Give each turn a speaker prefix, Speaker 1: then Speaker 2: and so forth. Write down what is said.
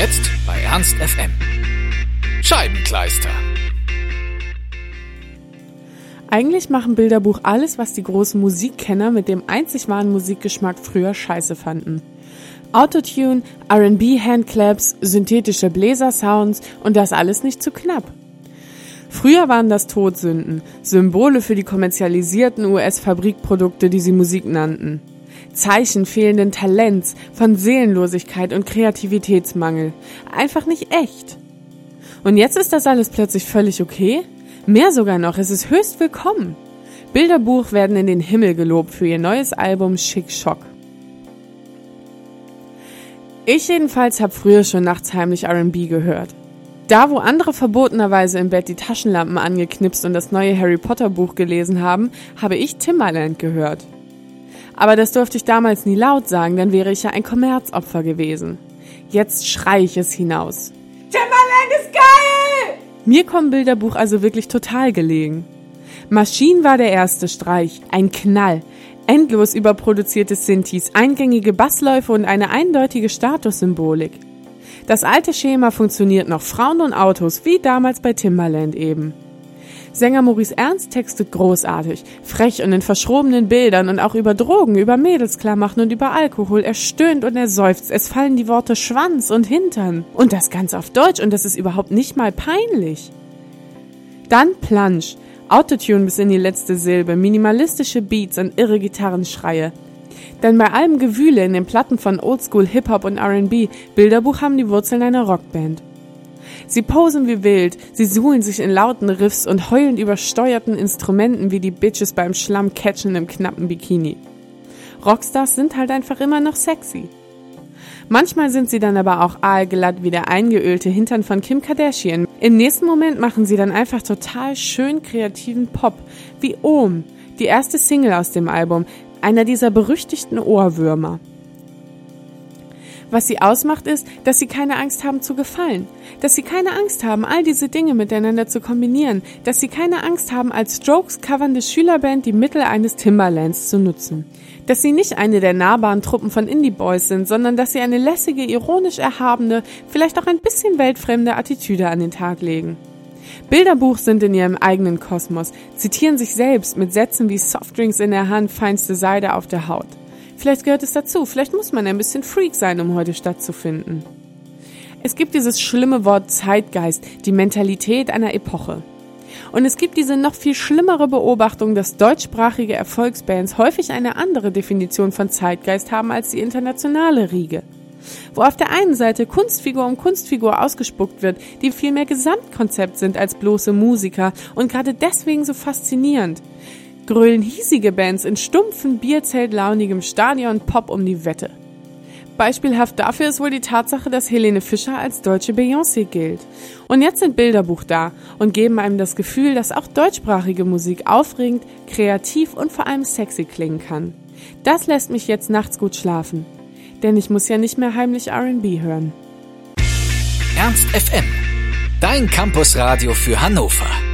Speaker 1: Ernst FM. Scheibenkleister.
Speaker 2: Eigentlich machen Bilderbuch alles, was die großen Musikkenner mit dem einzig wahren Musikgeschmack früher scheiße fanden. Autotune, R&B Handclaps, synthetische Bläsersounds und das alles nicht zu knapp. Früher waren das Todsünden, Symbole für die kommerzialisierten US-Fabrikprodukte, die sie Musik nannten. Zeichen fehlenden Talents, von Seelenlosigkeit und Kreativitätsmangel. Einfach nicht echt. Und jetzt ist das alles plötzlich völlig okay? Mehr sogar noch, es ist höchst willkommen. Bilderbuch werden in den Himmel gelobt für ihr neues Album Schick Schock. Ich jedenfalls habe früher schon nachts heimlich RB gehört. Da, wo andere verbotenerweise im Bett die Taschenlampen angeknipst und das neue Harry Potter Buch gelesen haben, habe ich Timbaland gehört. Aber das durfte ich damals nie laut sagen, dann wäre ich ja ein Kommerzopfer gewesen. Jetzt schrei ich es hinaus.
Speaker 3: Timbaland ist geil!
Speaker 2: Mir kommt Bilderbuch also wirklich total gelegen. Maschinen war der erste Streich, ein Knall, endlos überproduzierte Synthes, eingängige Bassläufe und eine eindeutige Statussymbolik. Das alte Schema funktioniert noch, Frauen und Autos, wie damals bei Timbaland eben. Sänger Maurice Ernst textet großartig, frech und in verschrobenen Bildern und auch über Drogen, über Mädelsklarmachen und über Alkohol. Er stöhnt und er seufzt. Es fallen die Worte Schwanz und Hintern. Und das ganz auf Deutsch und das ist überhaupt nicht mal peinlich. Dann Plunge. Autotune bis in die letzte Silbe, minimalistische Beats und irre Gitarrenschreie. Denn bei allem Gewühle in den Platten von Oldschool Hip-Hop und R&B, Bilderbuch haben die Wurzeln einer Rockband. Sie posen wie wild, sie suhlen sich in lauten Riffs und heulen übersteuerten Instrumenten wie die Bitches beim Schlammcatchen im knappen Bikini. Rockstars sind halt einfach immer noch sexy. Manchmal sind sie dann aber auch aalglatt wie der eingeölte Hintern von Kim Kardashian. Im nächsten Moment machen sie dann einfach total schön kreativen Pop, wie Ohm, die erste Single aus dem Album, einer dieser berüchtigten Ohrwürmer. Was sie ausmacht, ist, dass sie keine Angst haben zu gefallen, dass sie keine Angst haben, all diese Dinge miteinander zu kombinieren, dass sie keine Angst haben, als Strokes covernde Schülerband die Mittel eines Timberlands zu nutzen, dass sie nicht eine der nahbaren Truppen von Indie Boys sind, sondern dass sie eine lässige, ironisch erhabene, vielleicht auch ein bisschen weltfremde Attitüde an den Tag legen. Bilderbuch sind in ihrem eigenen Kosmos, zitieren sich selbst mit Sätzen wie Softdrinks in der Hand, feinste Seide auf der Haut. Vielleicht gehört es dazu, vielleicht muss man ein bisschen Freak sein, um heute stattzufinden. Es gibt dieses schlimme Wort Zeitgeist, die Mentalität einer Epoche. Und es gibt diese noch viel schlimmere Beobachtung, dass deutschsprachige Erfolgsbands häufig eine andere Definition von Zeitgeist haben als die internationale Riege. Wo auf der einen Seite Kunstfigur um Kunstfigur ausgespuckt wird, die viel mehr Gesamtkonzept sind als bloße Musiker und gerade deswegen so faszinierend grölen hiesige Bands in stumpfen, bierzeltlaunigem Stadion Pop um die Wette. Beispielhaft dafür ist wohl die Tatsache, dass Helene Fischer als deutsche Beyoncé gilt. Und jetzt sind Bilderbuch da und geben einem das Gefühl, dass auch deutschsprachige Musik aufregend, kreativ und vor allem sexy klingen kann. Das lässt mich jetzt nachts gut schlafen. Denn ich muss ja nicht mehr heimlich RB hören.
Speaker 1: Ernst FM. Dein Campusradio für Hannover.